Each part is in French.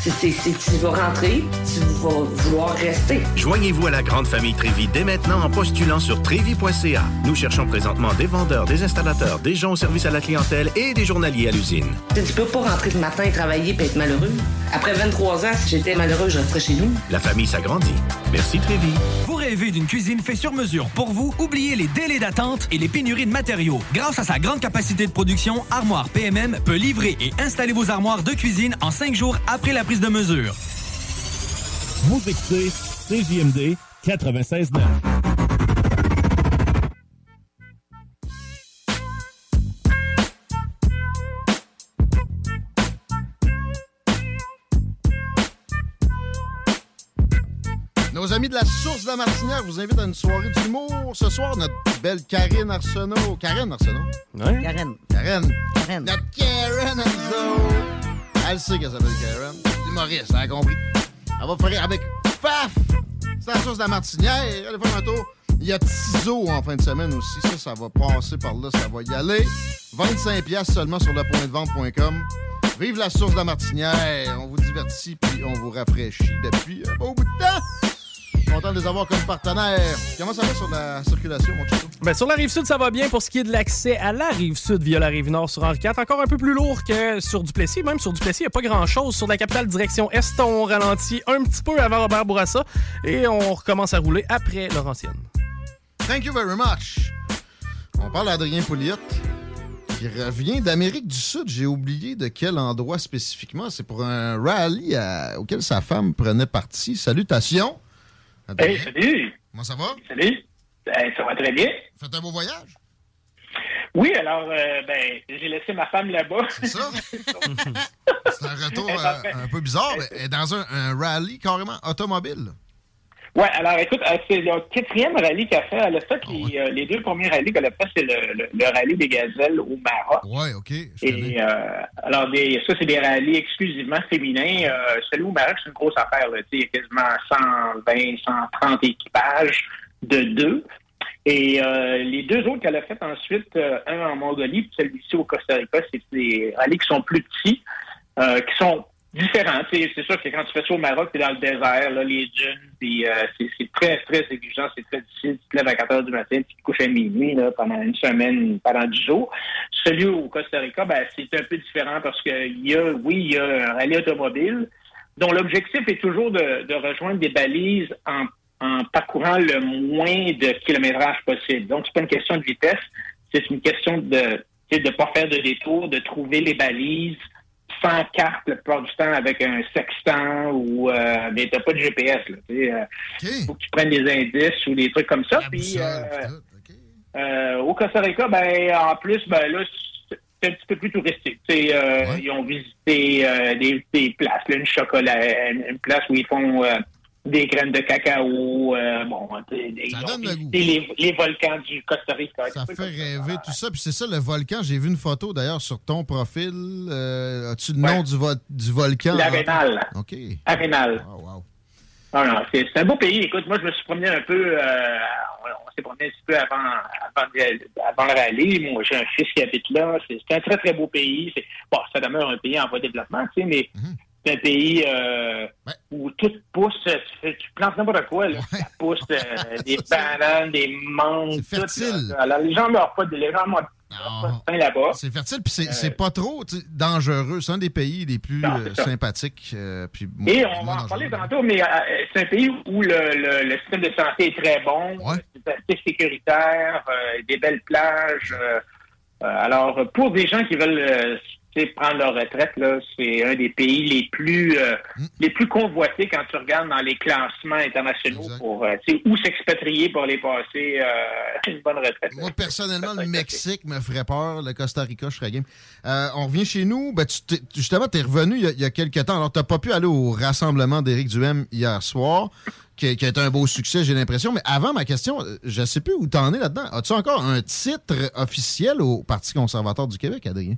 C'est, tu vas rentrer, tu vas vouloir rester. Joignez-vous à la grande famille Trévi dès maintenant en postulant sur trévi.ca. Nous cherchons présentement des vendeurs, des installateurs, des gens au service à la clientèle et des journaliers à l'usine. Tu peux pas rentrer le matin et travailler et être malheureux. Après 23 ans, si j'étais malheureux, je resterais chez nous. La famille s'agrandit. Merci Trévi. Vous rêvez d'une cuisine faite sur mesure pour vous? Oubliez les délais d'attente et les pénuries de matériaux. Grâce à sa grande capacité de production, Armoire PMM peut livrer et installer vos armoires de cuisine en cinq jours après la prise de mesure. Vous écoutez CJMD 96.9. Nos amis de la Source de la Martinière vous invitent à une soirée d'humour. Ce soir, notre belle Karine Arsenault. Karine Arsenault? Oui. Karen. Karen. Karen. Notre Karen Arsenault. Elle sait qu'elle s'appelle Karen. Humoriste, elle a compris? Elle va faire avec Faf. C'est la Source de la Martinière. Allez faire un tour. Il y a Tizo en fin de semaine aussi. Ça, ça va passer par là. Ça va y aller. 25 pièces seulement sur lepointdevente.com. Vive la Source de la Martinière. On vous divertit puis on vous rafraîchit depuis un beau bout de temps. Content de les avoir comme partenaires. Comment ça va sur la circulation, mon chouchou? Ben, sur la rive sud, ça va bien pour ce qui est de l'accès à la rive sud via la rive nord sur Henri IV. Encore un peu plus lourd que sur Duplessis. Même sur Duplessis, il n'y a pas grand-chose. Sur la capitale direction Est, on ralentit un petit peu avant Robert Bourassa et on recommence à rouler après Laurentienne. Thank you very much. On parle d'Adrien Pouliot qui revient d'Amérique du Sud. J'ai oublié de quel endroit spécifiquement. C'est pour un rallye à- auquel sa femme prenait partie. Salutations. Hey, salut! Comment ça va? Salut! Ben, ça va très bien. Faites un beau voyage? Oui, alors, euh, ben, j'ai laissé ma femme là-bas. C'est ça? C'est un retour euh, un peu bizarre, mais elle est dans un, un rallye carrément automobile. Ouais, alors écoute, euh, c'est le quatrième rallye qu'elle fait. Elle a fait les, les deux premiers rallyes qu'elle a fait, c'est le, le, le rallye des gazelles au Maroc. Ouais, OK. je Et euh, alors, des, ça, c'est des rallyes exclusivement féminins. Euh, celui au Maroc, c'est une grosse affaire. Là. Il y a quasiment 120, 130 équipages de deux. Et euh, les deux autres qu'elle a fait ensuite, un en Mongolie, puis celui-ci au Costa Rica, c'est des rallyes qui sont plus petits, qui sont sais, C'est sûr que quand tu fais ça au Maroc, tu es dans le désert, là, les dunes, puis euh, c'est très, très exigeant, c'est très difficile. Tu te lèves à 4 heures du matin, puis tu te couches à minuit là, pendant une semaine, pendant 10 jours. Celui au Costa Rica, ben, c'est un peu différent parce que y a, oui, il y a un rallye automobile dont l'objectif est toujours de, de rejoindre des balises en, en parcourant le moins de kilométrage possible. Donc, c'est pas une question de vitesse, c'est une question de de pas faire de détour, de trouver les balises sans carte la plupart du temps avec un sextant ou euh, mais t'as pas de GPS là. Sais, euh, faut que tu prennes des indices ou des trucs comme ça. Puis euh, euh, au Costa Rica, ben en plus, ben là, c'est un petit peu plus touristique. Euh, Ils ont visité des, des places, là, une chocolat, une, place où ils font des graines de cacao. euh, bon, des- les, les volcans du Costa Rica. Ça fait rêver tout ça. Puis c'est ça, le volcan. J'ai vu une photo d'ailleurs sur ton profil. Euh, As-tu le nom du, vo- du volcan? L'Arénal. OK. Arénal. Ah non, c'est c'est un beau pays. Écoute, moi, je me suis promené un peu, euh, on, s'est promené un petit peu avant, avant, avant le rallye. Moi, j'ai un fils qui habite là. C'est un très, très beau pays. Bon, ça demeure un pays en voie de développement, tu sais, mais c'est un pays euh, où tout pousse. Tu, fais- tu plantes n'importe quoi, là. Ça pousse euh, des bananes, des mangues, tout. là. Alors, les gens meurent pas de les gens meurent là-bas. C'est fertile, puis c'est c'est pas trop tu dangereux. C'est un des pays les plus Non, euh, c'est sympathiques. euh, puis Et on va en parler tantôt, mais euh, c'est un pays où le, le- le système de santé est très bon, c'est assez sécuritaire, euh, des belles plages. euh, euh, alors, pour des gens qui veulent euh, tu prendre leur retraite, là, c'est un des pays les plus euh, Mm. les plus convoités quand tu regardes dans les classements internationaux pour euh, où s'expatrier pour aller passer euh, une bonne retraite. Moi, personnellement, le Mexique me ferait peur. Le Costa Rica, je serais game. Euh, on revient chez nous. Ben, tu justement, tu es revenu il y, a, il y a quelques temps. Alors, tu pas pu aller au rassemblement d'Éric Duhem hier soir, qui, qui a été un beau succès, j'ai l'impression. Mais avant, ma question, je sais plus où tu en es là-dedans. As-tu encore un titre officiel au Parti conservateur du Québec, Adrien?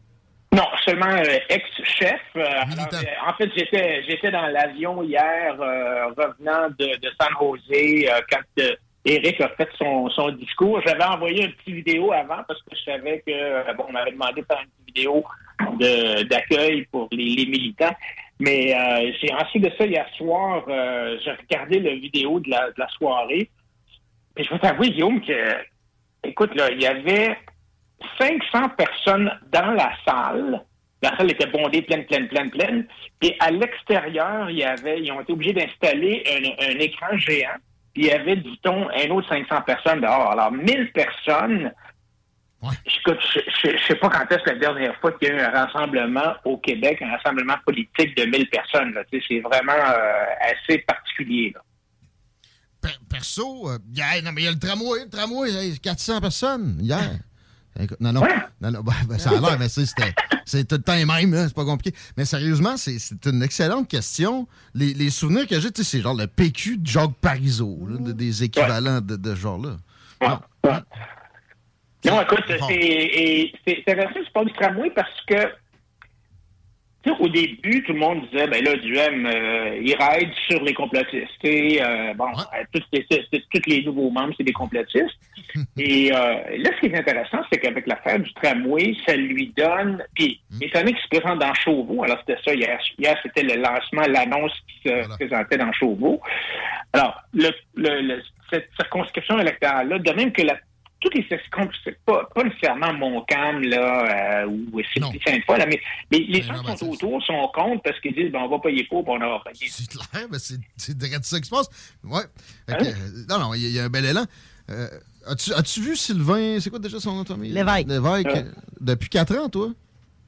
Non, seulement euh, ex-chef. Euh, alors, euh, en fait, j'étais j'étais dans l'avion hier, euh, revenant de, de San Jose, euh, quand Eric a fait son, son discours. J'avais envoyé une petite vidéo avant parce que je savais que bon, on m'avait demandé de faire une petite vidéo de- d'accueil pour les, les militants. Mais euh, j'ai ensuite de ça hier soir, euh, j'ai regardé la vidéo de la, de la soirée. Puis je vais t'avouer, Guillaume, que écoute, là, il y avait 500 personnes dans la salle. La salle était bondée, pleine, pleine, pleine, pleine. Et à l'extérieur, il y avait, ils ont été obligés d'installer un, un écran géant. Puis il y avait, dit-on, un autre 500 personnes dehors. Alors, 1000 personnes. Je je sais pas quand est-ce la dernière fois qu'il y a eu un rassemblement au Québec, un rassemblement politique de 1000 personnes. C'est vraiment euh, assez particulier. là. Perso, euh, non, mais il y a le tramway. Le tramway, hey, 400 personnes hier. Non, non, non, non, ça a l'air, mais c'est c'était- c'est tout le temps les mêmes, c'est pas compliqué. Mais sérieusement, c'est c'est une excellente question. Les, les souvenirs que j'ai, c'est genre le PQ de Jacques Parizeau, là, des équivalents de, de ce genre-là. Non, écoute, c'est intéressant que tu parles du tramway parce que au début, tout le monde disait ben là, Duhem, euh, il raide sur les complotistes. Et, euh, bon, euh, tous, les, tous les nouveaux membres, c'est des complotistes. Et euh, là, ce qui est intéressant, c'est qu'avec l'affaire du tramway, ça lui donne. Puis, étant donné qu'il se présente dans Chauveau, alors c'était ça hier. Hier, c'était le lancement, l'annonce qui se présentait dans Chauveau. Alors, le, le- le- cette circonscription électorale-là, de même que la toutes les circonscriptions, c'est pas, pas nécessairement Montcalm, là, euh, ou Sainte-Foy, là, mais, mais les gens qui sont autour sont contre parce qu'ils disent, ben, on va payer pour, puis on aura payé. C'est clair, mais c'est c'est direct ça qui se passe. Ouais. Euh, non, non, il y, a- il y a un bel élan. Euh, As-tu as-tu vu Sylvain, c'est quoi déjà son nom de famille? Lévesque. Lévesque. Ouais. euh, Depuis 4 ans, toi?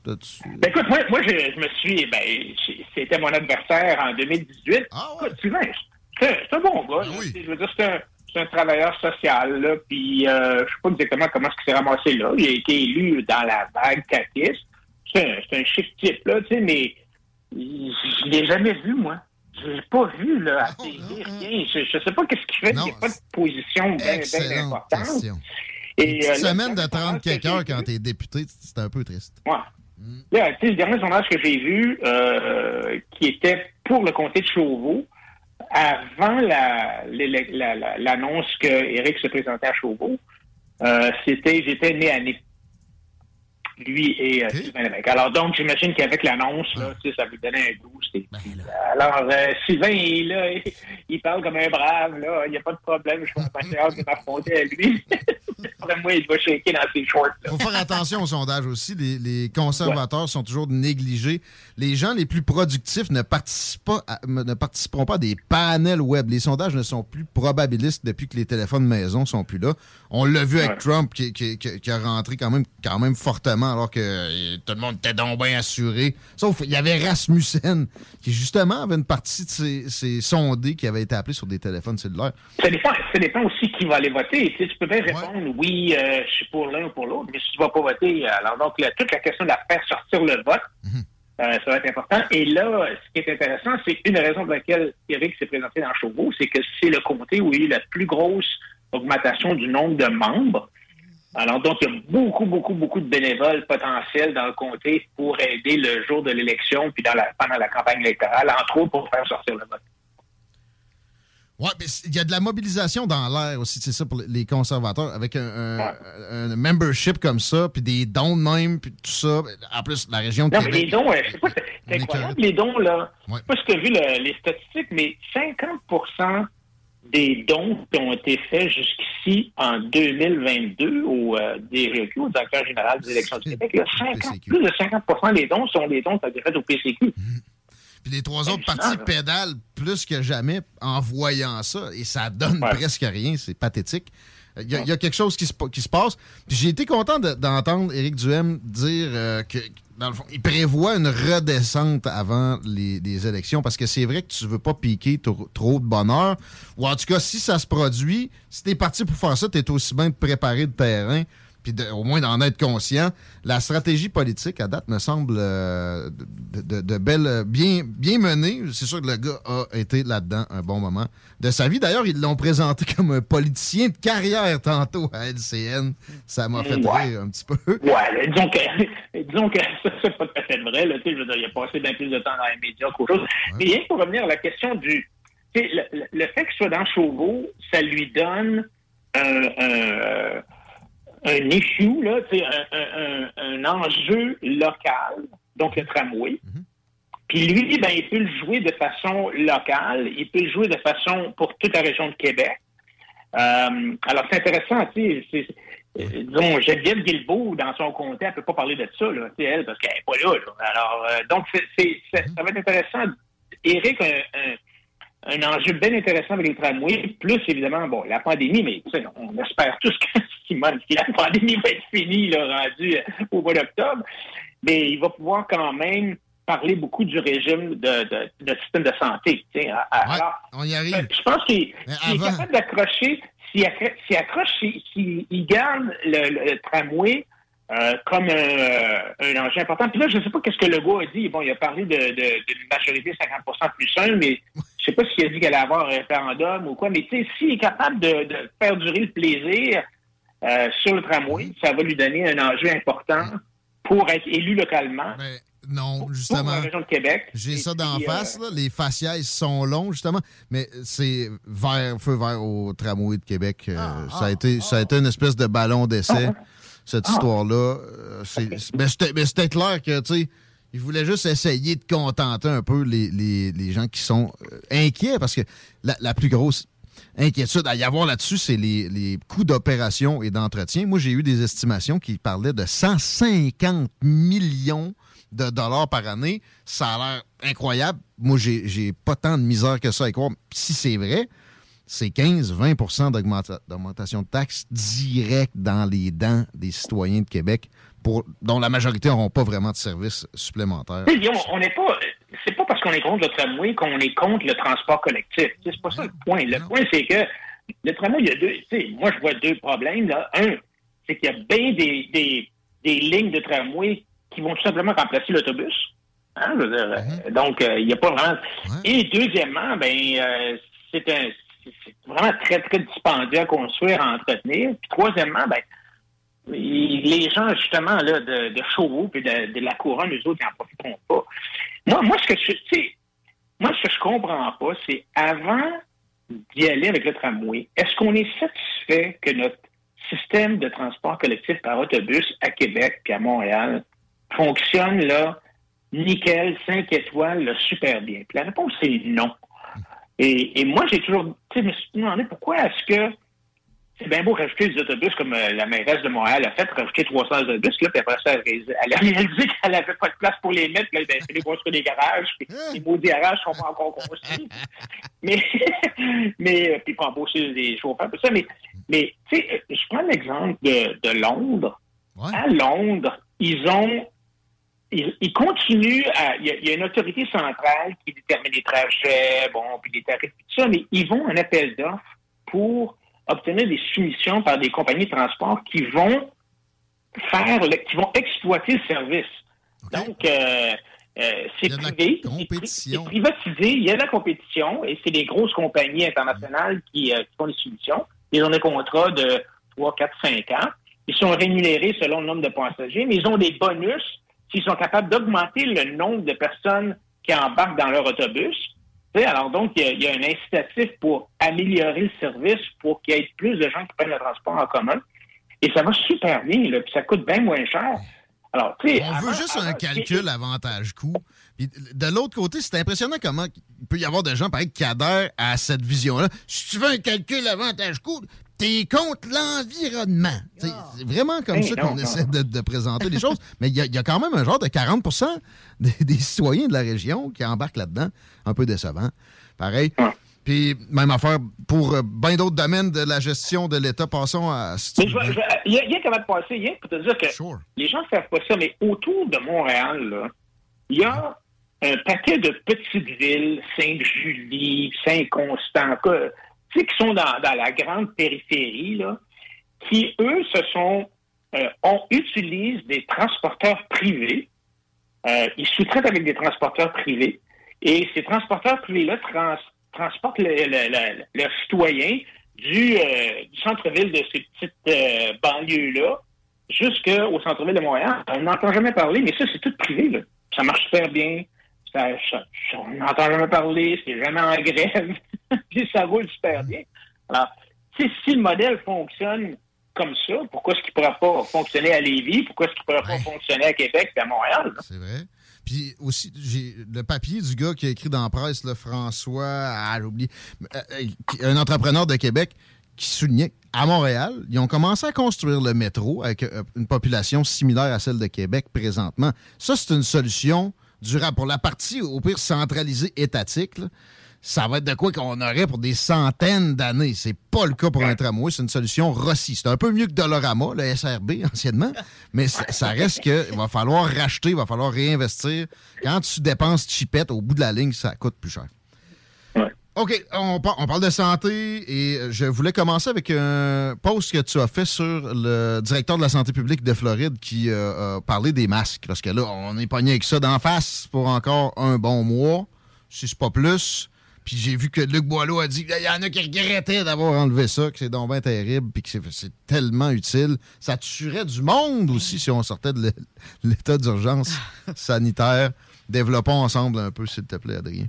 Ben, écoute, moi, moi je, je me suis, ben, c'était mon adversaire en 2018. Écoute, Sylvain, c'est un- c'est un bon gars. là. Je veux dire, c'est un, c'est un travailleur social, là, puis euh, je sais pas exactement comment est-ce qu'il s'est ramassé là. Il a été élu dans la vague catiste. C'est un, c'est un chic type, là, tu sais, mais je l'ai jamais vu, moi. Je l'ai pas vu, là, à télé, rien. Je, je sais pas qu'est-ce qu'il fait, il n'y a pas de position bien, importante. question. Et, Une euh, là, semaine de le 30 sondage que quelques heures quand t'es député, c'est un peu triste. Ouais. Là, tu sais, le dernier sondage que j'ai vu, euh, qui était pour le comté de Chauveau, avant la- l'élec- la- l'annonce que Éric se présentait à Chauveau, euh, c'était j'étais né à né. Lui et euh, Sylvain Lévesque. Alors donc, j'imagine qu'avec l'annonce, là, tu sais, ça lui donnait un goût. c'était- Alors, euh, Sylvain, il, là, il, il parle comme un brave, là. Il n'y a pas de problème. Je pense que hâte de m'affronter à lui. Après moi, il va shaker dans ses shorts. là. faut faire attention au sondage aussi. Les, les conservateurs sont toujours négligés. Les gens les plus productifs ne, participent pas à- ne participeront pas à des panels web. Les sondages ne sont plus probabilistes depuis que les téléphones maison sont plus là. On l'a vu avec Ouais. Trump qui, qui- qui- qui a rentré quand même, quand même fortement alors que euh, tout le monde était donc bien assuré. Sauf il y avait Rasmussen qui justement avait une partie de ses, ses sondés qui avaient été appelés sur des téléphones cellulaires. Ça dépend, ça dépend aussi qui va aller voter. Tu, sais, tu peux bien répondre oui, euh, je suis pour l'un ou pour l'autre, mais si tu ne vas pas voter, alors donc la- toute la question de la faire sortir le vote, euh, ça va être important. Et là, ce qui est intéressant, c'est une raison pour laquelle Éric s'est présenté dans Chauveau, c'est que c'est le comté où il y a eu la plus grosse augmentation du nombre de membres. Alors donc, il y a beaucoup, beaucoup, beaucoup de bénévoles potentiels dans le comté pour aider le jour de l'élection puis dans la, pendant la campagne électorale, entre autres pour faire sortir le vote. Ouais, mais il y a de la mobilisation dans l'air aussi, c'est ça pour les conservateurs, avec un, un- un membership comme ça, puis des dons de même, puis tout ça. En plus, la région de Non, mais Québec. les dons, je sais pas, c'est incroyable, les dons, là. Je sais pas si tu as vu le- les statistiques, mais 50 des dons qui ont été faits jusqu'ici en 2022 au euh, DGQ, au directeur général des élections du Québec, là, 50 plus de 50% des dons sont des dons qui ont été faits au PCQ. Puis les trois autres partis pédalent plus que jamais en voyant ça, et ça donne presque rien, c'est pathétique. Il y, a, il y a quelque chose qui se, qui se passe. Puis j'ai été content de- d'entendre Éric Duhem dire euh, que, il prévoit une redescente avant les, élections parce que c'est vrai que tu veux pas piquer trop, de bonheur. Ou en tout cas, si ça se produit, si t'es parti pour faire ça, t'es aussi bien de préparer le terrain puis de- au moins d'en être conscient. La stratégie politique, à date, me semble euh, de, de- de belle, bien, bien menée. C'est sûr que le gars a été là-dedans un bon moment de sa vie. D'ailleurs, ils l'ont présenté comme un politicien de carrière tantôt à LCN. Ça m'a fait Ouais. rire un petit peu. Ouais, disons que, disons que ça, c'est pas tout à fait vrai. Là, je veux dire, il a passé bien plus de temps dans les médias qu'autre chose. Mais rien pour revenir à la question du... Le, le- le fait qu'il soit dans Chauveau, ça lui donne un, un, un issue, là, un, un- un- enjeu local, donc le tramway. Puis lui, ben, il peut le jouer de façon locale, il peut le jouer de façon pour toute la région de Québec. Euh, alors, c'est intéressant, tu sais, euh, disons, Geneviève Guilbeault, dans son comté, elle peut pas parler de ça, là, elle, parce qu'elle est pas là, là. Alors, euh, donc, c'est- ça va être intéressant. Éric a un, un, enjeu bien intéressant avec les tramways, plus, évidemment, bon, la pandémie, mais, tu sais, on espère tous que, que la pandémie va être finie, là, rendue euh, au mois d'octobre, mais il va pouvoir quand même parler beaucoup du régime de, de, de système de santé. Alors, On y arrive. euh, je pense qu'il est capable d'accrocher, s'il accro- s'il accroche, s'il s'il- il garde le, le tramway euh, comme un, euh, un enjeu important. Puis là, je ne sais pas qu'est-ce que Legault a dit. Bon, il a parlé de- de- d'une majorité 50% plus 1, mais je sais pas s'il a dit qu'elle allait avoir un référendum ou quoi. Mais tu sais, s'il est capable de, de faire durer le plaisir euh, sur le tramway, ça va lui donner un enjeu important pour être élu localement. Non, pour justement. la région de Québec. J'ai ça d'en euh, face, là. les faciès sont longs, justement, mais c'est vert, feu vert au tramway de Québec. euh, ça, a été, ça a été une espèce de ballon d'essai, cette histoire-là. Mais mais c'était clair que, tu sais, il voulait juste essayer de contenter un peu les, les- les gens qui sont euh, inquiets, parce que la, la plus grosse inquiétude à y avoir là-dessus, c'est les, les coûts d'opération et d'entretien. Moi, j'ai eu des estimations qui parlaient de 150 millions de dollars par année. Ça a l'air incroyable. Moi, j'ai pas tant de misère que ça à croire. Si c'est vrai, c'est 15-20 d'augmenta- d'augmentation de taxes directes dans les dents des citoyens de Québec, pour, dont la majorité n'auront pas vraiment de services supplémentaires. Guillaume, on n'est pas. C'est pas parce qu'on est contre le tramway qu'on est contre le transport collectif. C'est pas ça le point. Le point, c'est que le tramway, il y a deux, moi, je vois deux problèmes, là. Un, c'est qu'il y a bien des, des, des lignes de tramway qui vont tout simplement remplacer l'autobus. Hein, je veux dire, euh, Donc, euh, il n'y a pas vraiment... Et deuxièmement, ben, euh, c'est un... C'est vraiment très, très dispendieux à construire, à entretenir. Puis troisièmement, ben, les gens, justement, là, de, de Chauveau et de, de, la couronne, les autres, ils n'en profiteront pas. Moi, moi, ce que je, moi, ce que je comprends pas, c'est avant d'y aller avec le tramway, est-ce qu'on est satisfait que notre système de transport collectif par autobus à Québec puis à Montréal fonctionne là, nickel, 5 étoiles, là, super bien? Puis la réponse, c'est non. Et, et moi, j'ai toujours, tu sais, me suis demandé pourquoi est-ce que c'est bien beau rajouter des autobus comme euh, la mairesse de Montréal a fait, rajouter 300 autobus, là, puis après ça, elle, a réalisé qu'elle n'avait pas de place pour les mettre, là, ben, elle fait construire des garages, puis les maudits garages sont pas encore construits. mais, mais, euh, puis pas embaucher des chauffeurs, tout ça, mais, mais tu sais, euh, je prends l'exemple de, de Londres. À Londres, ils ont ils, ils continuent à. Il y, a, il y, a, une autorité centrale qui détermine les trajets, bon, puis les tarifs, tout ça, mais ils vont en appel d'offres pour obtenir des soumissions par des compagnies de transport qui vont faire, le, qui vont exploiter le service. Okay. Donc, euh, euh, c'est privé, c'est privatisé, il y a de la compétition et c'est des grosses compagnies internationales qui, euh, qui font des soumissions. Ils ont des contrats de 3, 4, 5 ans. Ils sont rémunérés selon le nombre de passagers, mais ils ont des bonus s'ils sont capables d'augmenter le nombre de personnes qui embarquent dans leur autobus. Alors donc, il y, a, il y, a, un incitatif pour améliorer le service, pour qu'il y ait plus de gens qui prennent le transport en commun. Et ça va super bien, là, puis ça coûte bien moins cher. Alors, On avant, veut juste avant, un calcul avantage-coût. De l'autre côté, c'est impressionnant comment il peut y avoir des gens, pareil, qui adhèrent à cette vision-là. Si tu veux un calcul avantage-coût, t'es contre l'environnement. C'est vraiment comme Ben hey, ça qu'on essaie de, de, présenter les choses. Mais il y, y, a quand même un genre de 40 des, des, citoyens de la région qui embarquent là-dedans. Un peu décevant. Pareil. Ouais. Puis, même affaire pour euh, bien d'autres domaines de la gestion de l'État. Passons à. Il y a, y a comment de passer, il y a pour te dire que sure. les gens ne savent pas ça, mais autour de Montréal, il y a un paquet de petites villes, Sainte-Julie, Saint-Constant, qui sont dans, la grande périphérie, qui, eux, se sont, euh, on des transporteurs privés. Euh, ils sous-traitent avec des transporteurs privés. Et ces transporteurs privés-là trans, transportent le, le, euh, du centre-ville de ces petites euh, banlieues-là jusqu'au centre-ville de Montréal. On n'entend jamais parler, mais ça, c'est tout privé. Ça marche super bien. Ça, ça, on n'entend jamais parler, c'est jamais en grève. puis ça roule super bien. Alors, si le modèle fonctionne comme ça, pourquoi est-ce qu'il ne pourrait pas fonctionner à Lévis? Pourquoi est-ce qu'il ne ouais. pas fonctionner à Québec et à Montréal? C'est vrai. Puis aussi, j'ai le papier du gars qui a écrit dans la presse, là, François, ah, j'oublie, un entrepreneur de Québec qui soulignait à Montréal, ils ont commencé à construire le métro avec une population similaire à celle de Québec présentement. Ça, c'est une solution durable. Pour la partie, au pire, centralisée étatique, là, ça va être de quoi qu'on aurait pour des centaines d'années. C'est pas le cas pour un tramway, c'est une solution Rossi. C'est un peu mieux que Dolorama, le SRB anciennement, mais ça reste qu'il va falloir racheter, il va falloir réinvestir. Quand tu dépenses chipette, au bout de la ligne, ça coûte plus cher. OK, on, on, parle de santé et je voulais commencer avec un post que tu as fait sur le directeur de la santé publique de Floride qui euh, a parlé des masques. Parce que là, on est pogné avec ça d'en face pour encore un bon mois, si c'est pas plus. Puis j'ai vu que Luc Boileau a dit qu'il y en a qui regrettaient d'avoir enlevé ça, que c'est donc bien terrible, puis que c'est tellement utile. Ça tuerait du monde aussi si on sortait de l'état d'urgence sanitaire. Développons ensemble un peu, s'il te plaît, Adrien.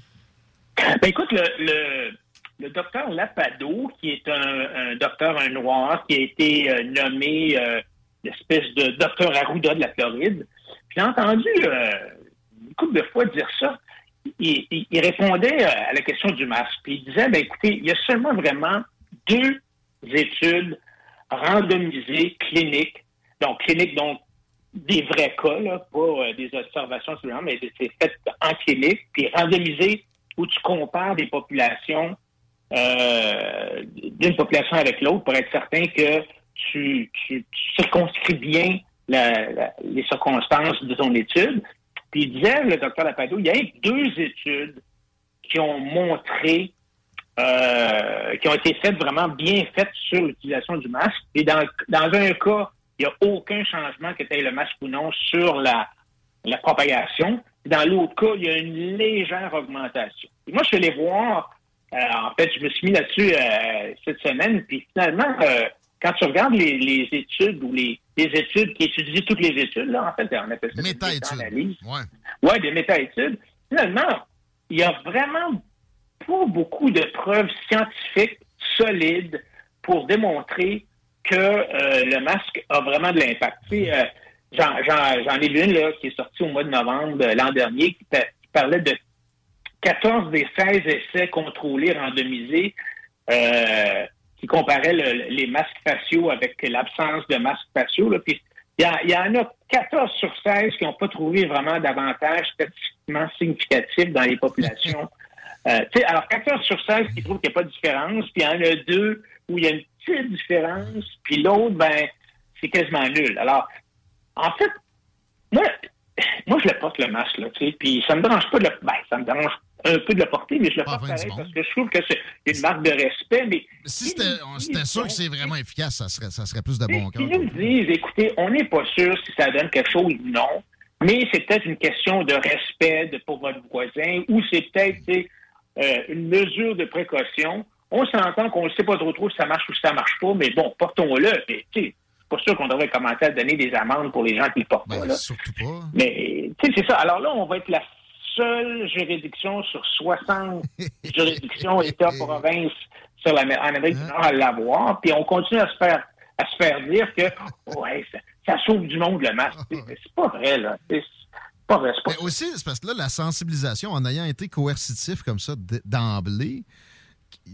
Ben écoute, le, le, docteur Lapado, qui est un, docteur, un noir, qui a été euh, nommé euh, l'espèce de docteur Arruda de la Floride, j'ai entendu euh, une couple de fois dire ça. Il, répondait à la question du masque. Puis il disait, ben écoutez, il y a seulement vraiment deux études randomisées cliniques. Donc, cliniques, donc, des vrais cas, là, pas euh, des observations mais c'est fait en clinique, puis randomisées où tu compares des populations euh, d'une population avec l'autre pour être certain que tu, circonscris bien les circonstances de ton étude. Puis il disait, le docteur Lapado, il y a deux études qui ont montré euh, qui ont été faites vraiment bien faites sur l'utilisation du masque. Et dans, dans un cas, il n'y a aucun changement que tu aies le masque ou non sur la, la propagation. Dans l'autre cas, il y a une légère augmentation. Et moi, je suis allé voir, euh, en fait, je me suis mis là-dessus euh, cette semaine, puis finalement, euh, quand tu regardes les, les études ou les, les études qui étudient toutes les études, là, en fait, on appelle ça des méta-analyses. Ouais. Ouais, des méta-études. Finalement, il y a vraiment pas beaucoup de preuves scientifiques solides pour démontrer que euh, le masque a vraiment de l'impact. J'en ai vu une là, qui est sortie au mois de novembre euh, l'an dernier qui, pa- qui parlait de 14 des 16 essais contrôlés randomisés euh, qui comparaient le- les masques faciaux avec l'absence de masques faciaux. Là. Puis il y, en a 14 sur 16 qui n'ont pas trouvé vraiment d'avantages statistiquement significatifs dans les populations. Euh, tu sais, alors, 14 sur 16 qui trouvent qu'il n'y a pas de différence, puis il y en a deux où il y a une petite différence, puis l'autre, ben, c'est quasiment nul. Alors, en fait, moi, moi, je le porte le masque, là, tu sais, puis ça me dérange pas de le... Ben, ça me dérange un peu de le porter, mais je le porte pareil parce que je trouve que c'est une marque de respect, mais... Si c'était sûr que c'est vraiment efficace, ça serait, ça serait plus de bon cœur. Ils nous disent, écoutez, on n'est pas sûr si ça donne quelque chose ou non, mais c'est peut-être une question de respect pour votre voisin ou c'est peut-être euh, une mesure de précaution. On s'entend qu'on ne sait pas trop trop si ça marche ou si ça marche pas, mais bon, portons-le. Mais tu sais, c'est pas sûr qu'on devrait commencer à donner des amendes pour les gens qui le portent pas. Là. Surtout pas. Mais tu sais, c'est ça. Alors là, on va être la seule juridiction sur 60 juridictions, États, provinces sur la, en Amérique du Nord à l'avoir. Puis on continue à se faire à se faire dire que ouais, ça, ça sauve du monde le masque. C'est pas vrai, là. C'est pas vrai. c'est pas- Mais aussi, c'est parce que là, la sensibilisation, en ayant été coercitif comme ça d'emblée,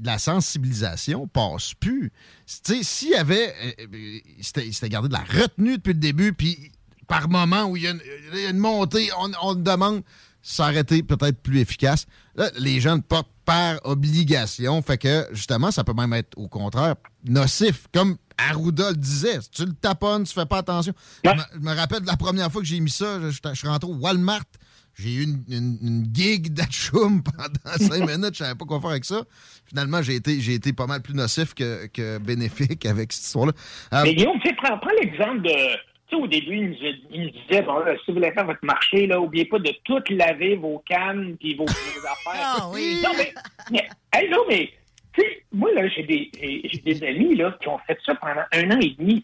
la sensibilisation passe plus. S'il y avait. euh, euh, C'était gardé de la retenue depuis le début, puis par moment où il y a une, il y a une montée, on, on demande, été peut-être plus efficace. Là, les gens le portent par obligation, fait que justement, ça peut même être au contraire nocif. Comme Arruda le disait, si tu le taponnes, tu fais pas attention. Je, me, je me rappelle de la première fois que j'ai mis ça, je, je suis rentré au Walmart. J'ai eu une, une, une gig d'atchoum pendant cinq minutes. Je savais pas quoi faire avec ça. Finalement, j'ai été, j'ai été pas mal plus nocif que, que bénéfique avec cette histoire-là. Euh, Mais Guillaume, tu sais, prends, prends l'exemple de. Tu sais, au début, il nous, a- il nous disait, bon, là, si vous voulez faire votre marché, là, oubliez pas de tout laver vos cannes puis vos, vos affaires. Ah oui. Non, mais, mais, hey, non, mais, sais, moi, là, j'ai des, des amis, là, qui ont fait ça pendant un an et demi.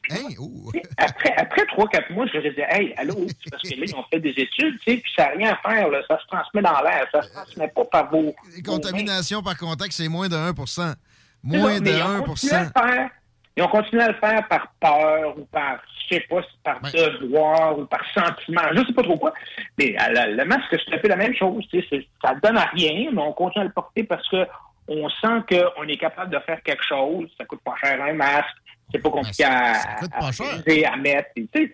Sais, après, après trois, quatre mois, je leur ai dit, hey, allô, parce que là, ils ont fait des études, tu sais, puis ça n'a rien à faire, là, ça se transmet dans l'air, ça se transmet pas par vos. les contaminations par contact, c'est moins de 1 C'est Moins de mais ils ont 1 continué à le faire. Ils ont continué à le faire par peur ou par, je sais pas, par devoir ou par sentiment, je sais pas trop quoi. Mais le masque, c'est un peu la même chose. tu sais, c'est- Ça donne à rien, mais on continue à le porter parce que on sent qu'on est capable de faire quelque chose. Ça coûte pas cher un masque. C'est pas compliqué à, coûte pas à, cher. utiliser, à mettre. tu sais.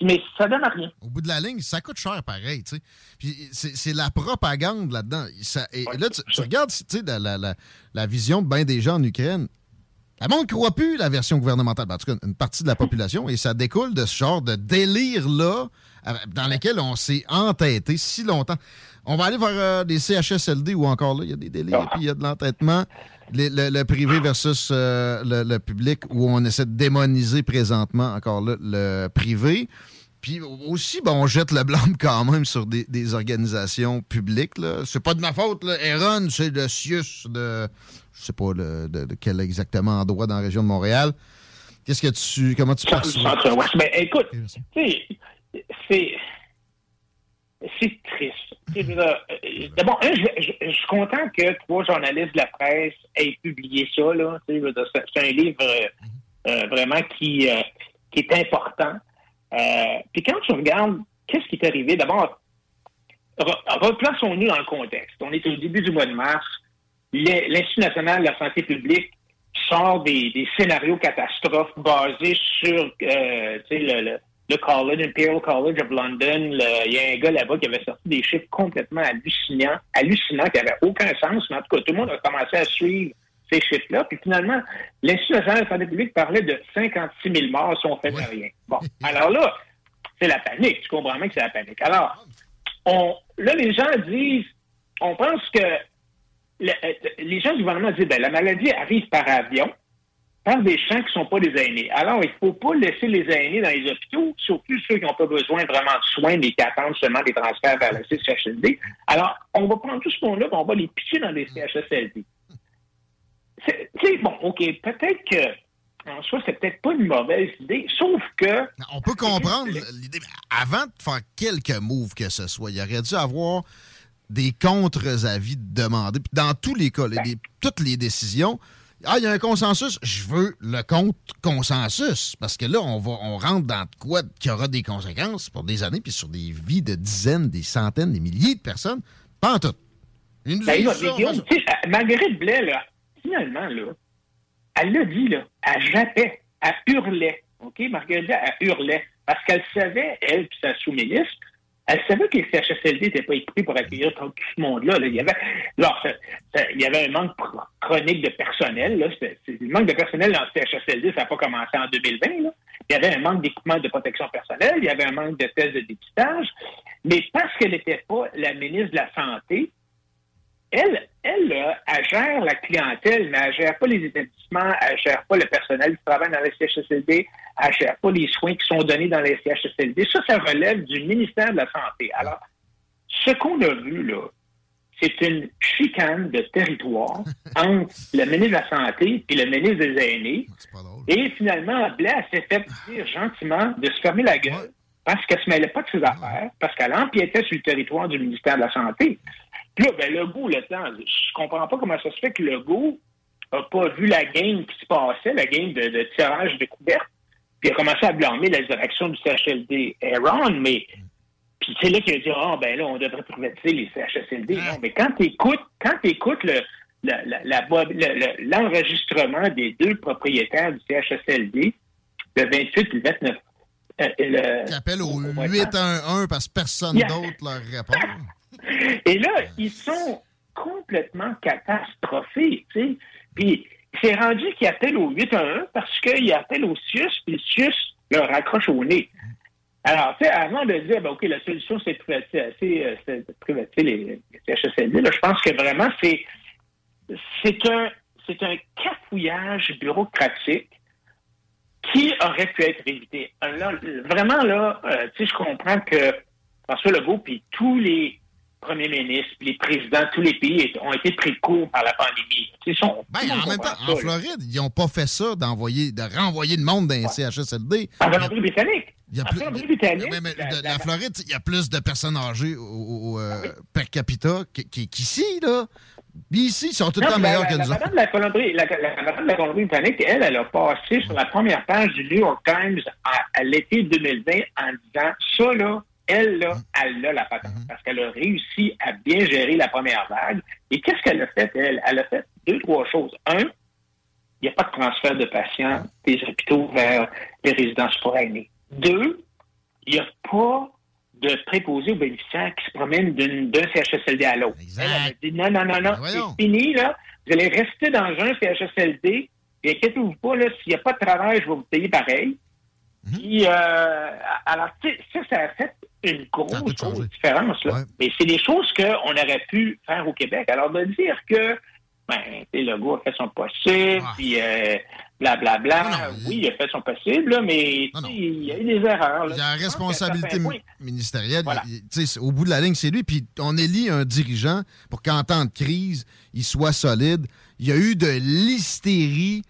Mais ça donne à rien. Au bout de la ligne, ça coûte cher pareil, tu sais. Puis c'est c'est la propagande là-dedans. Ça- Et là, tu, tu regardes, tu sais, la, la- la- la vision de bien des gens en Ukraine. La monde ne croit plus la version gouvernementale. Ben, En tout cas, une partie de la population. Et ça découle de ce genre de délire-là euh, dans lequel on s'est entêté si longtemps. On va aller vers euh, des CHSLD où encore là, il y a des délires puis il y a de l'entêtement. Le, le privé versus euh, le, le public où on essaie de démoniser présentement encore là le privé. Puis aussi, ben, on jette le blâme quand même sur des, des organisations publiques. C'est pas de ma faute. Là. Aaron, c'est le CIUS de. Je sais pas le- de, de quel exactement endroit dans la région de Montréal. Qu'est-ce que tu. Comment tu perçois? centre-ouest. Ben, écoute, c'est. C'est triste. Euh, D'abord, un, je, je- je suis content que trois journalistes de la presse aient publié ça. C'est c'est un livre euh, euh, vraiment qui, euh, qui est important. Euh, Puis quand tu regardes qu'est-ce qui est arrivé, d'abord, re- replaçons-nous dans le contexte. On est au début du mois de mars. L'I- L'Institut national de la santé publique sort des, scénarios catastrophes basés sur euh, le, le, le college, Imperial College of London. Il y a un gars là-bas qui avait sorti des chiffres complètement hallucinants, hallucinants, qui n'avaient aucun sens, mais en tout cas, tout le monde a commencé à suivre ces chiffres-là. Puis finalement, l'Institut national de la santé publique parlait de 56 000 morts si on faisait rien. Bon, alors là, c'est la panique. Tu comprends bien que c'est la panique. Alors, on, là, les gens disent, on pense que le- euh, les gens du gouvernement disent ben, la maladie arrive par avion, par des gens qui ne sont pas des aînés. Alors, il ne faut pas laisser les aînés dans les hôpitaux, surtout ceux qui n'ont pas besoin vraiment de soins, mais qui attendent seulement des transferts vers le CHSLD. Alors, on va prendre tout ce monde-là, puis on va les pitcher dans des CHSLD. Sais, bon, OK, peut-être que en soi, c'est peut-être pas une mauvaise idée, sauf que On peut comprendre l'idée, mais avant de faire quelque move que ce soit, il aurait dû avoir des contre-avis demandés. Puis dans tous les cas, les- les- toutes les décisions, ah, il y a un consensus, je veux le contre-consensus. Parce que là, on, va, on rentre dans de quoi qui aura des conséquences pour des années, puis sur des vies de dizaines, des centaines, des milliers de personnes. Pas en tout. Nous Ben, là, Guillaume, Marguerite Blais, là, finalement, là, elle l'a dit, là, elle jappait, elle hurlait. OK? Blais, elle hurlait. Parce qu'elle savait, elle puis sa sous-ministre, elle savait que les CHSLD n'étaient pas équipés pour accueillir tout ce monde-là. là. Il, y avait, alors, il y avait un manque chronique de personnel. Le manque de personnel dans le CHSLD, ça n'a pas commencé en 2020. Là. Il y avait un manque d'équipement de protection personnelle, il y avait un manque de tests de dépistage. Mais parce qu'elle n'était pas la ministre de la Santé, elle, elle, là, elle gère la clientèle, mais elle gère pas les établissements, elle gère pas le personnel qui travaille dans les CHSLD, elle gère pas les soins qui sont donnés dans les CHSLD. Ça, ça relève du ministère de la Santé. Alors, ce qu'on a vu, là, c'est une chicane de territoire entre le ministre de la Santé et le ministre des Aînés. Et finalement, Blaise s'est fait dire gentiment de se fermer la gueule parce qu'elle se mêlait pas de ses affaires, parce qu'elle empiétait sur le territoire du ministère de la Santé. Puis là, ben, Legault, le temps, je comprends pas comment ça se fait que Legault a pas vu la game qui se passait, la game de, de tirage de couvertes, puis a commencé à blâmer la direction du CHLD Aaron, mais puis c'est là qu'il a dit Ah ben là, on devrait privatiser les CHSLD. Non, mais quand tu écoutes, quand écoutes le, l'enregistrement des deux propriétaires du CHSLD, le 28 et le 29. euh, le- Qui appellent au Ouais, 811 parce que personne d'autre leur répond. Et là, ils sont complètement catastrophés, tu sais. Puis, c'est rendu qu'ils appellent au 811 parce qu'ils appellent au CIUS, puis le CIUS leur accroche au nez. Alors, tu sais, avant de dire, ben, OK, la solution, c'est privatiser, euh, privatiser les, les je pense que vraiment, c'est, c'est un, c'est un cafouillage bureaucratique qui aurait pu être évité. Vraiment, là, euh, tu sais, je comprends que François Legault puis tous les premiers ministres, les présidents de tous les pays ont été pris de court par la pandémie. Ben, en même temps, ça, en là. Floride, ils n'ont pas fait ça d'envoyer, de renvoyer le monde dans les CHSLD. En Colombie-Britannique. Il y a plus- la- de, la- la Floride, il y a plus de personnes âgées au, euh, Ah per capita qu'- qu'- qu'ici, là. Puis ici, ils sont tout le temps meilleurs que nous autres. la madame de la Colombie-Britannique, elle, elle a passé sur la première page du New York Times à, à l'été 2020 en disant ça, là, elle, là, elle a la patente parce qu'elle a réussi à bien gérer la première vague. Et qu'est-ce qu'elle a fait, elle? Elle a fait deux, trois choses. Un, il n'y a pas de transfert de patients des hôpitaux vers les résidences pour aînés. Deux, il n'y a pas de préposés aux bénéficiaires qui se promènent d'une- d'un CHSLD à l'autre. Elle, elle a dit non, non, non, non, c'est fini, là. Vous allez rester dans un CHSLD, et inquiétez-vous pas, là, s'il n'y a pas de travail, je vais vous payer pareil. Puis, euh, alors, ça, ça a fait une grosse, grosse différence, là. Mais c'est des choses qu'on aurait pu faire au Québec. Alors, de dire que, ben, le gars a fait son possible, puis euh, blablabla, oui, il a fait son possible, là, mais il y a eu des erreurs. là. Il y a la responsabilité ministérielle. il- c'est- au bout de la ligne, c'est lui. Puis on élit un dirigeant pour qu'en temps de crise, il soit solide. Il y a eu de l'hystérie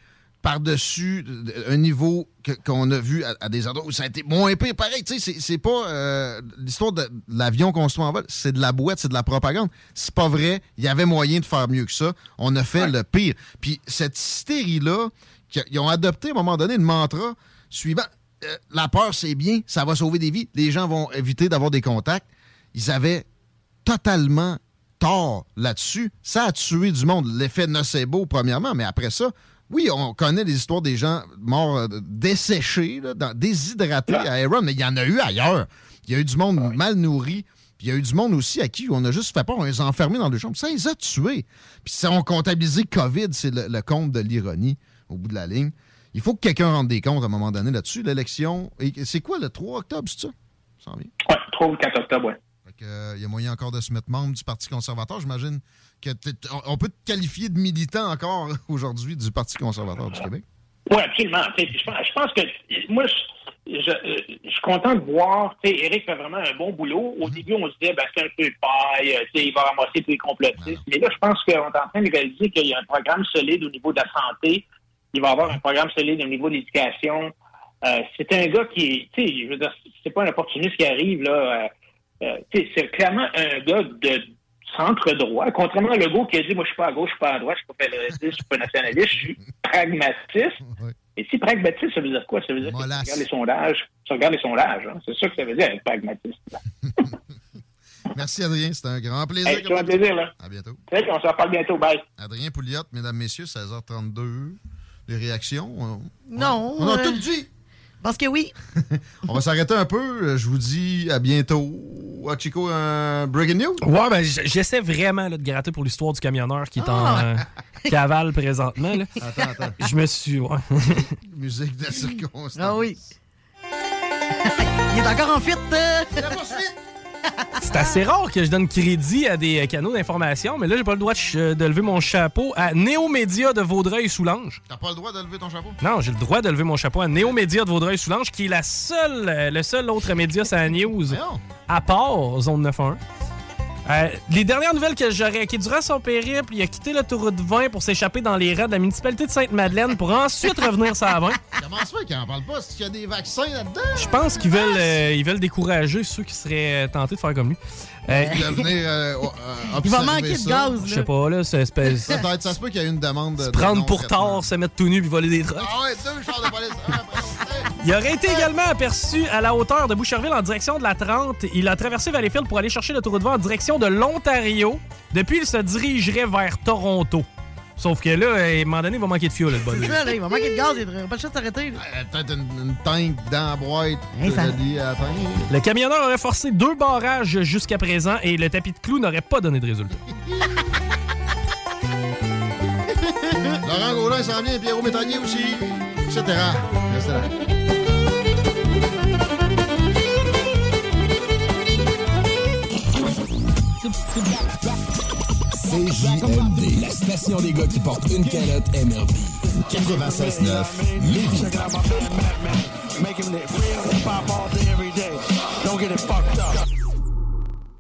par-dessus de- un niveau qu'on a vu à, à des endroits où ça a été moins pire. Pareil, tu sais, c'est- pas euh, l'histoire de l'avion construit en vol, c'est de la boîte, c'est de la propagande. C'est pas vrai. Il y avait moyen de faire mieux que ça. On a fait le pire. Puis cette hystérie-là, ils ont adopté à un moment donné le mantra suivant euh, la peur, c'est bien, ça va sauver des vies. Les gens vont éviter d'avoir des contacts. Ils avaient totalement tort là-dessus. Ça a tué du monde. L'effet nocebo, premièrement, mais après ça, oui, on connaît les histoires des gens morts euh, desséchés, là, dans- déshydratés à Aaron, mais il y en a eu ailleurs. Il y a eu du monde mal nourri. Puis il y a eu du monde aussi à qui on a juste fait peur, on les a enfermés dans deux chambres. Ça les a tués. Puis si on comptabilisé COVID, c'est le, le compte de l'ironie au bout de la ligne. Il faut que quelqu'un rende des comptes à un moment donné là-dessus. L'élection, c'est quoi le 3 octobre, c'est ça? Ça. Oui, 3 ou 4 octobre, oui. qu'il y a moyen encore de se mettre membre du Parti conservateur. J'imagine que on- peut te qualifier de militant encore aujourd'hui du Parti conservateur du Québec? Oui, absolument. Je pense, que moi, je, je, euh, je suis content de voir. tu sais, Eric fait vraiment un bon boulot. Au début, on se disait, ben, c'est un peu paille, tu sais, il va ramasser tous les complotistes. Mais là, je pense qu'on est en train de réaliser qu'il y a un programme solide au niveau de la santé. Il va y avoir un programme solide au niveau de l'éducation. Euh, c'est un gars qui est, tu sais, je veux dire, c'est pas un opportuniste qui arrive, là. euh, euh, tu sais, c'est clairement un gars de centre droit. Contrairement à Legault qui a dit, moi, je suis pas à gauche, je suis pas à droite, je suis pas fédéraliste, je suis pas nationaliste, je suis pragmatiste. Et si pragmatiste, ça veut dire quoi? Ça veut dire que tu regardes les sondages. Tu regardes les sondages. hein. C'est ça que ça veut dire être pragmatiste. Merci, Adrien. C'était un grand plaisir. Hey, un plaisir, là. À bientôt. On se reparle bientôt. Bye. Adrien Pouliot, mesdames, messieurs, 16h32. Les réactions? on- Non. On a euh, tout dit. Parce que oui. On va s'arrêter un peu. Je vous dis à bientôt. Ah, Chico, un breaking news? Ouais, ben, j'essaie vraiment là, de gratter pour l'histoire du camionneur qui est en Ah! euh, cavale présentement. là. Attends, attends. Je me suis. ouais. Musique de circonstance. Ah oui. Il est encore en fit. euh. C'est assez rare que je donne crédit à des euh, canaux d'information, mais là, j'ai pas le droit de, de lever mon chapeau à Néo-Média de Vaudreuil-Soulanges. T'as pas le droit de lever ton chapeau? Non, j'ai le droit de lever mon chapeau à Néo-Média de Vaudreuil-Soulanges, qui est la seule, euh, le seul autre média la news, à part Zone 91. Euh, les dernières nouvelles que j'aurais, qui durant son périple, il a quitté l'autoroute 20 pour s'échapper dans les rats de la municipalité de Sainte-Madeleine pour ensuite revenir sur la 20. Comment ça fait qu'il en parle pas? Est-ce qu'il y a des vaccins là-dedans? Je pense qu'ils veulent, euh, ils veulent décourager ceux qui seraient euh, tentés de faire comme lui. Euh, euh, euh, Il va manquer de gaz, Je sais pas, là, c'est espèce. Peut-être, ça se peut qu'il y ait une demande de. Se de prendre pour tard, se mettre tout nu puis voler des trucs. Ah ouais, deux chars de police. Il aurait été également aperçu à la hauteur de Boucherville en direction de la 30. Il a traversé Valleyfield pour aller chercher l'autoroute 20 en direction de l'Ontario. Depuis, il se dirigerait vers Toronto. Sauf que là, à un moment donné, il va manquer de fuel, le C'est bonhomme. ça, là, il va manquer de gaz. Il n'aura pas le choix de s'arrêter. Euh, Peut-être une, une tank dans la boîte Hey, de ça- reliée à la tank. Le camionneur aurait forcé deux barrages jusqu'à présent et le tapis de clous n'aurait pas donné de résultat. Laurent Gaudin s'en vient, Pierrot Métagier aussi, etc. Restez là. CJMD, la station des gars qui portent une calotte MRB. 96.9, Lévis.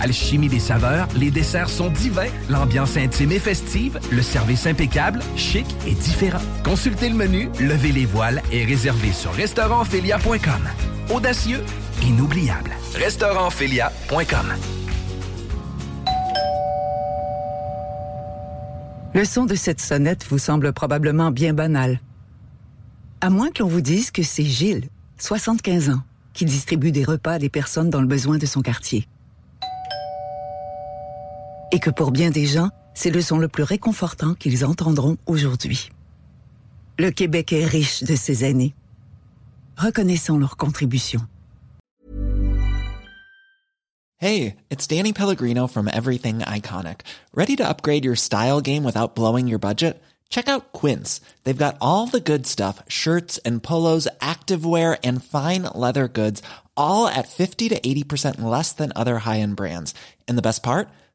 Alchimie des saveurs, les desserts sont divins, l'ambiance intime et festive, le service impeccable, chic et différent. Consultez le menu, levez les voiles et réservez sur restaurantphilia.com. Audacieux, inoubliable. Restaurantphilia.com. Le son de cette sonnette vous semble probablement bien banal. À moins qu'on vous dise que c'est Gilles, 75 ans, qui distribue des repas à des personnes dans le besoin de son quartier. Et que pour bien des gens, c'est le son le plus réconfortant qu'ils entendront aujourd'hui. Le Québec est riche de ces aînés. Reconnaissons leur contribution. Hey, it's Danny Pellegrino from Everything Iconic. Ready to upgrade your style game without blowing your budget? Check out Quince. They've got all the good stuff shirts and polos, activewear, and fine leather goods, all at 50 to 80% less than other high end brands. And the best part?